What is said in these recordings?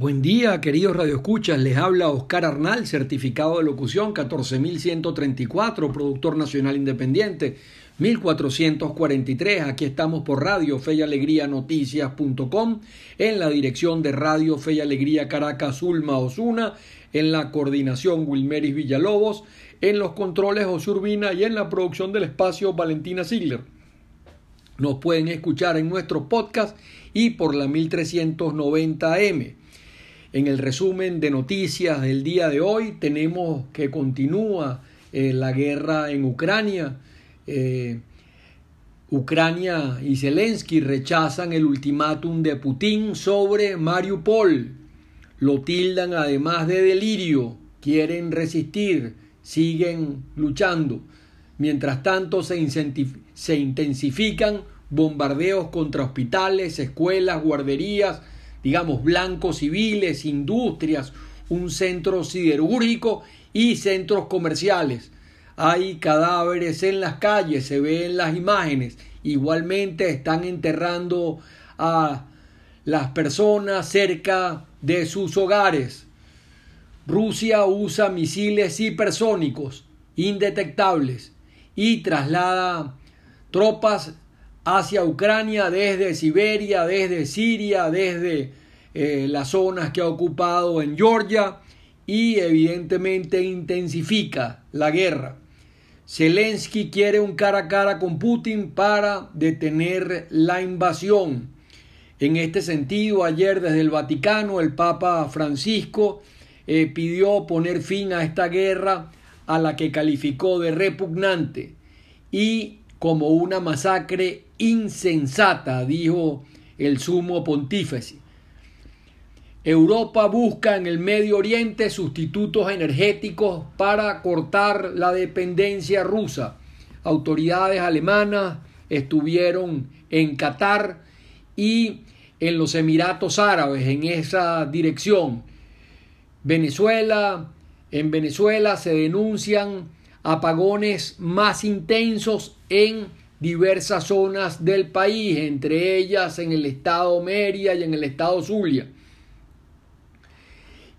Buen día, queridos radioescuchas. Les habla Oscar Arnal, certificado de locución 14134, productor nacional independiente 1443. Aquí estamos por Radio Fe y Alegría Noticias.com, en la dirección de Radio Fe y Alegría Caracas Ulma Osuna, en la coordinación Wilmeris Villalobos, en los controles Osurbina y en la producción del espacio Valentina Ziegler. Nos pueden escuchar en nuestro podcast y por la 1390M. En el resumen de noticias del día de hoy tenemos que continúa eh, la guerra en Ucrania. Eh, Ucrania y Zelensky rechazan el ultimátum de Putin sobre Mariupol. Lo tildan además de delirio. Quieren resistir, siguen luchando. Mientras tanto se, se intensifican bombardeos contra hospitales, escuelas, guarderías, digamos, blancos civiles, industrias, un centro siderúrgico y centros comerciales. Hay cadáveres en las calles, se ven las imágenes. Igualmente están enterrando a las personas cerca de sus hogares. Rusia usa misiles hipersónicos indetectables y traslada tropas hacia Ucrania desde Siberia, desde Siria, desde eh, las zonas que ha ocupado en Georgia y evidentemente intensifica la guerra. Zelensky quiere un cara a cara con Putin para detener la invasión. En este sentido, ayer desde el Vaticano el Papa Francisco eh, pidió poner fin a esta guerra a la que calificó de repugnante y como una masacre insensata, dijo el sumo pontífice. Europa busca en el Medio Oriente sustitutos energéticos para cortar la dependencia rusa. Autoridades alemanas estuvieron en Qatar y en los Emiratos Árabes en esa dirección. Venezuela, en Venezuela se denuncian apagones más intensos en diversas zonas del país, entre ellas en el estado Meria y en el estado Zulia.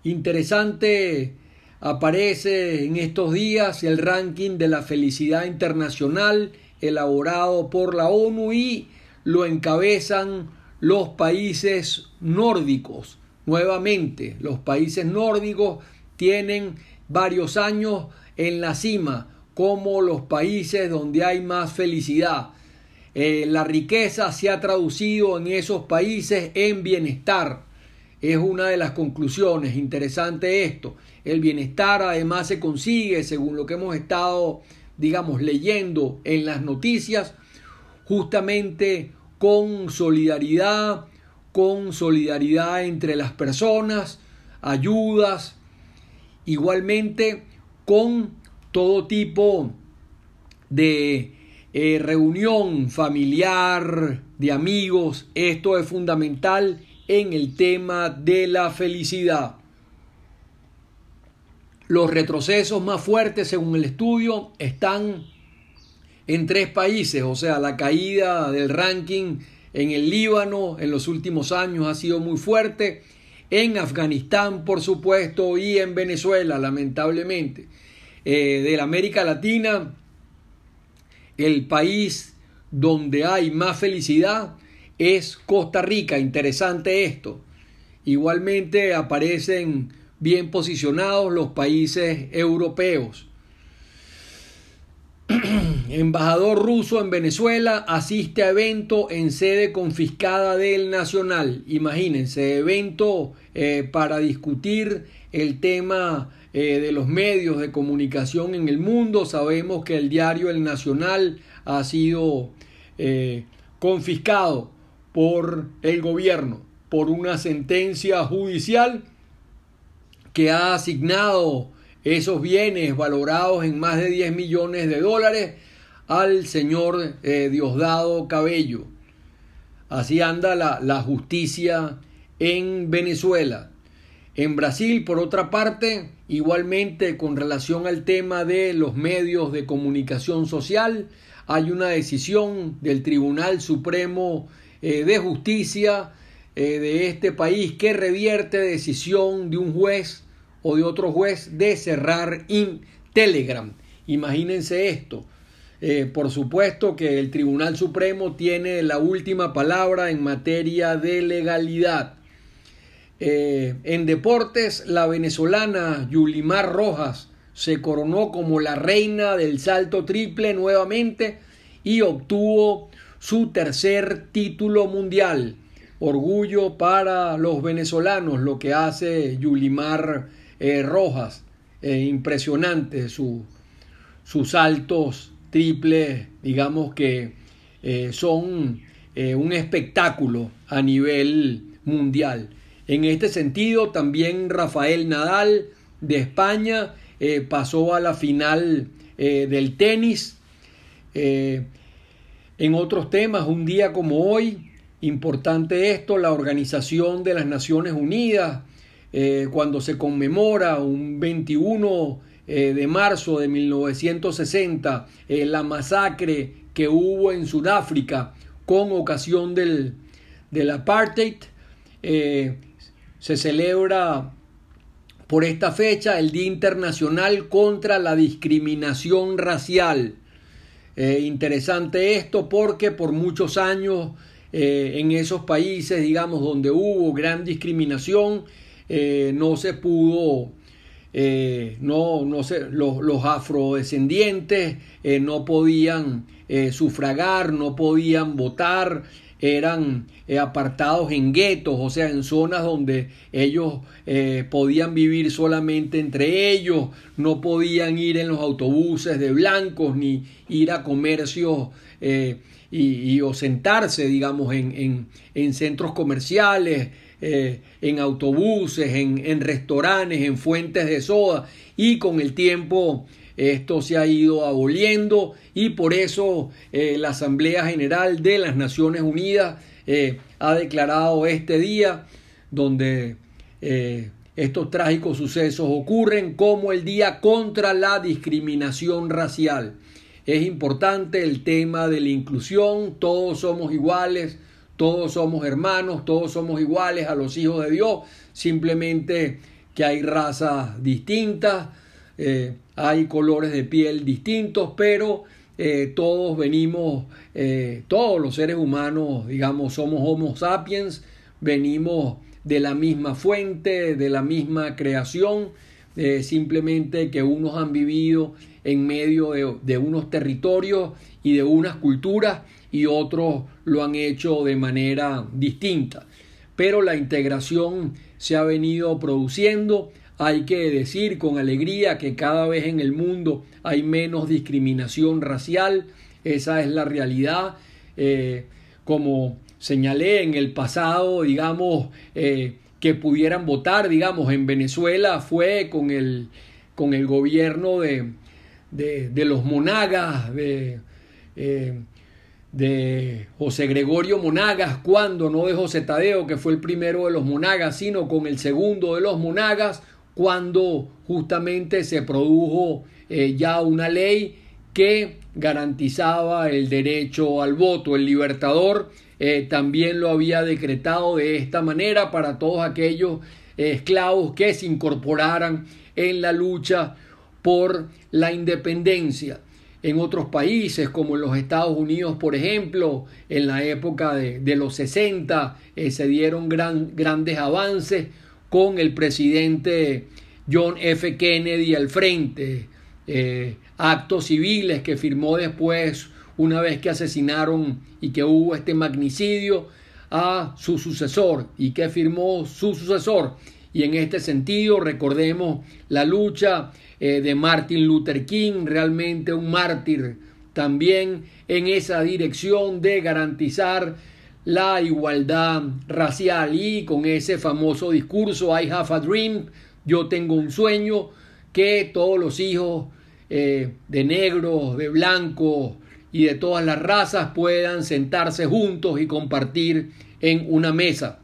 Interesante aparece en estos días el ranking de la felicidad internacional elaborado por la ONU y lo encabezan los países nórdicos. Nuevamente, los países nórdicos tienen varios años en la cima como los países donde hay más felicidad. Eh, la riqueza se ha traducido en esos países en bienestar. Es una de las conclusiones. Interesante esto. El bienestar además se consigue, según lo que hemos estado, digamos, leyendo en las noticias, justamente con solidaridad, con solidaridad entre las personas, ayudas, igualmente con todo tipo de eh, reunión familiar, de amigos. Esto es fundamental en el tema de la felicidad. Los retrocesos más fuertes, según el estudio, están en tres países, o sea, la caída del ranking en el Líbano en los últimos años ha sido muy fuerte, en Afganistán, por supuesto, y en Venezuela, lamentablemente. Eh, de la América Latina, el país donde hay más felicidad es Costa Rica. Interesante esto. Igualmente aparecen bien posicionados los países europeos. Embajador ruso en Venezuela asiste a evento en sede confiscada del Nacional. Imagínense, evento eh, para discutir el tema eh, de los medios de comunicación en el mundo. Sabemos que el diario El Nacional ha sido eh, confiscado por el gobierno por una sentencia judicial que ha asignado esos bienes valorados en más de 10 millones de dólares al señor eh, Diosdado Cabello. Así anda la, justicia en Venezuela. En Brasil, por otra parte, igualmente con relación al tema de los medios de comunicación social, hay una decisión del Tribunal Supremo eh, de Justicia de este país que revierte decisión de un juez o de otro juez de cerrar in Telegram. Imagínense esto. Eh, por supuesto que el Tribunal Supremo tiene la última palabra en materia de legalidad. Eh, en deportes, la venezolana Yulimar Rojas se coronó como la reina del salto triple nuevamente y obtuvo su tercer título mundial. Orgullo para los venezolanos lo que hace Yulimar eh, Rojas. impresionante su, sus saltos triples, digamos que eh, son eh, un espectáculo a nivel mundial. En este sentido, también Rafael Nadal de España eh, pasó a la final del tenis. en otros temas, un día como hoy, importante esto, la Organización de las Naciones Unidas, cuando se conmemora un 21 eh, de marzo de 1960, eh, la masacre que hubo en Sudáfrica con ocasión del, del apartheid, eh, se celebra por esta fecha el Día Internacional contra la Discriminación Racial. interesante esto porque por muchos años en esos países, digamos, donde hubo gran discriminación, no se pudo eh, no, no sé, los, afrodescendientes eh, no podían eh, sufragar, no podían votar, eran apartados en guetos, o sea, en zonas donde ellos podían vivir solamente entre ellos, no podían ir en los autobuses de blancos ni ir a comercios y, o sentarse, digamos, en, en centros comerciales. Eh, en autobuses, en, restaurantes, en fuentes de soda y con el tiempo esto se ha ido aboliendo y por eso eh, la Asamblea General de las Naciones Unidas eh, ha declarado este día donde estos trágicos sucesos ocurren como el Día contra la Discriminación Racial. Es importante el tema de la inclusión, todos somos iguales, todos somos hermanos, todos somos iguales a los hijos de Dios, simplemente que hay razas distintas, eh, hay colores de piel distintos, pero eh, todos venimos, eh, todos los seres humanos, digamos, somos Homo sapiens, venimos de la misma fuente, de la misma creación, simplemente que unos han vivido en medio de, de unos territorios y de unas culturas y otros lo han hecho de manera distinta. Pero la integración se ha venido produciendo. Hay que decir con alegría que cada vez en el mundo hay menos discriminación racial. Esa es la realidad. Eh, como señalé en el pasado, digamos, eh, que pudieran votar, digamos, en Venezuela fue con el, con el gobierno de, de, los monagas, de, eh, de José Gregorio Monagas, cuando no de José Tadeo, que fue el primero de los Monagas, sino con el segundo de los Monagas, cuando justamente se produjo eh, ya una ley que garantizaba el derecho al voto. El libertador eh, también lo había decretado de esta manera para todos aquellos eh, esclavos que se incorporaran en la lucha por la independencia en otros países como en los Estados Unidos, por ejemplo, en la época de, los 60 eh, se dieron gran, grandes avances con el presidente John F. Kennedy al frente, eh, actos civiles que firmó después una vez que asesinaron y que hubo este magnicidio a su sucesor y que firmó su sucesor. Y en este sentido recordemos la lucha eh, de Martin Luther King, realmente un mártir también en esa dirección de garantizar la igualdad racial y con ese famoso discurso I have a dream, yo tengo un sueño que todos los hijos eh, de negros, de blancos y de todas las razas puedan sentarse juntos y compartir en una mesa.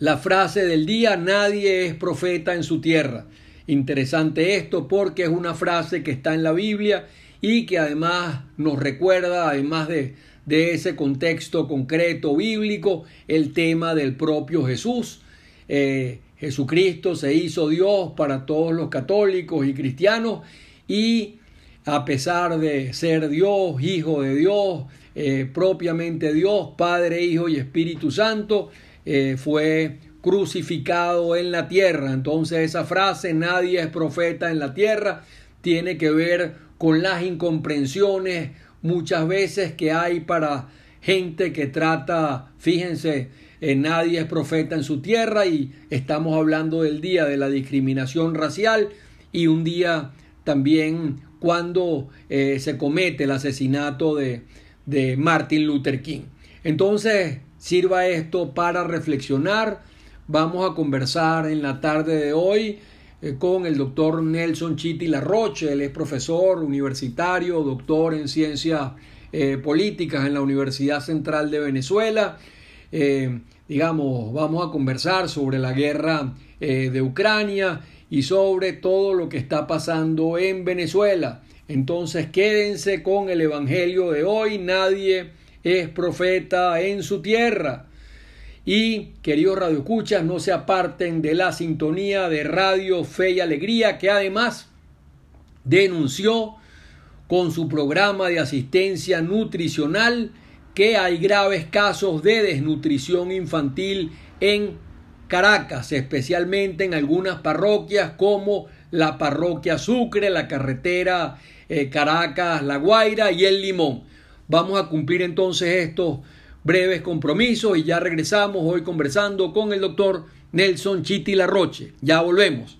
La frase del día, nadie es profeta en su tierra. Interesante esto porque es una frase que está en la Biblia y que además nos recuerda, además de, de ese contexto concreto bíblico el tema del propio Jesús. Eh, Jesucristo se hizo Dios para todos los católicos y cristianos y a pesar de ser Dios, Hijo de Dios, eh, propiamente Dios, Padre, Hijo y Espíritu Santo, eh, fue crucificado en la tierra. Entonces esa frase, nadie es profeta en la tierra, tiene que ver con las incomprensiones muchas veces que hay para gente que trata, fíjense, eh, nadie es profeta en su tierra y estamos hablando del día de la discriminación racial y un día también cuando eh, se comete el asesinato de, de Martin Luther King. Entonces, sirva esto para reflexionar. Vamos a conversar en la tarde de hoy eh, con el doctor Nelson Chiti Larroche. Él es profesor universitario, doctor en ciencias eh, políticas en la Universidad Central de Venezuela. Eh, digamos, vamos a conversar sobre la guerra de Ucrania y sobre todo lo que está pasando en Venezuela. Entonces quédense con el Evangelio de hoy. Nadie es profeta en su tierra. Y, queridos radioescuchas, no se aparten de la sintonía de Radio Fe y Alegría, que además denunció con su programa de asistencia nutricional que hay graves casos de desnutrición infantil en Caracas, especialmente en algunas parroquias como la parroquia Sucre, la carretera eh, Caracas, La Guaira y El Limón. Vamos a cumplir entonces estos breves compromisos y ya regresamos hoy conversando con el doctor Nelson Chiti Larroche. Ya volvemos.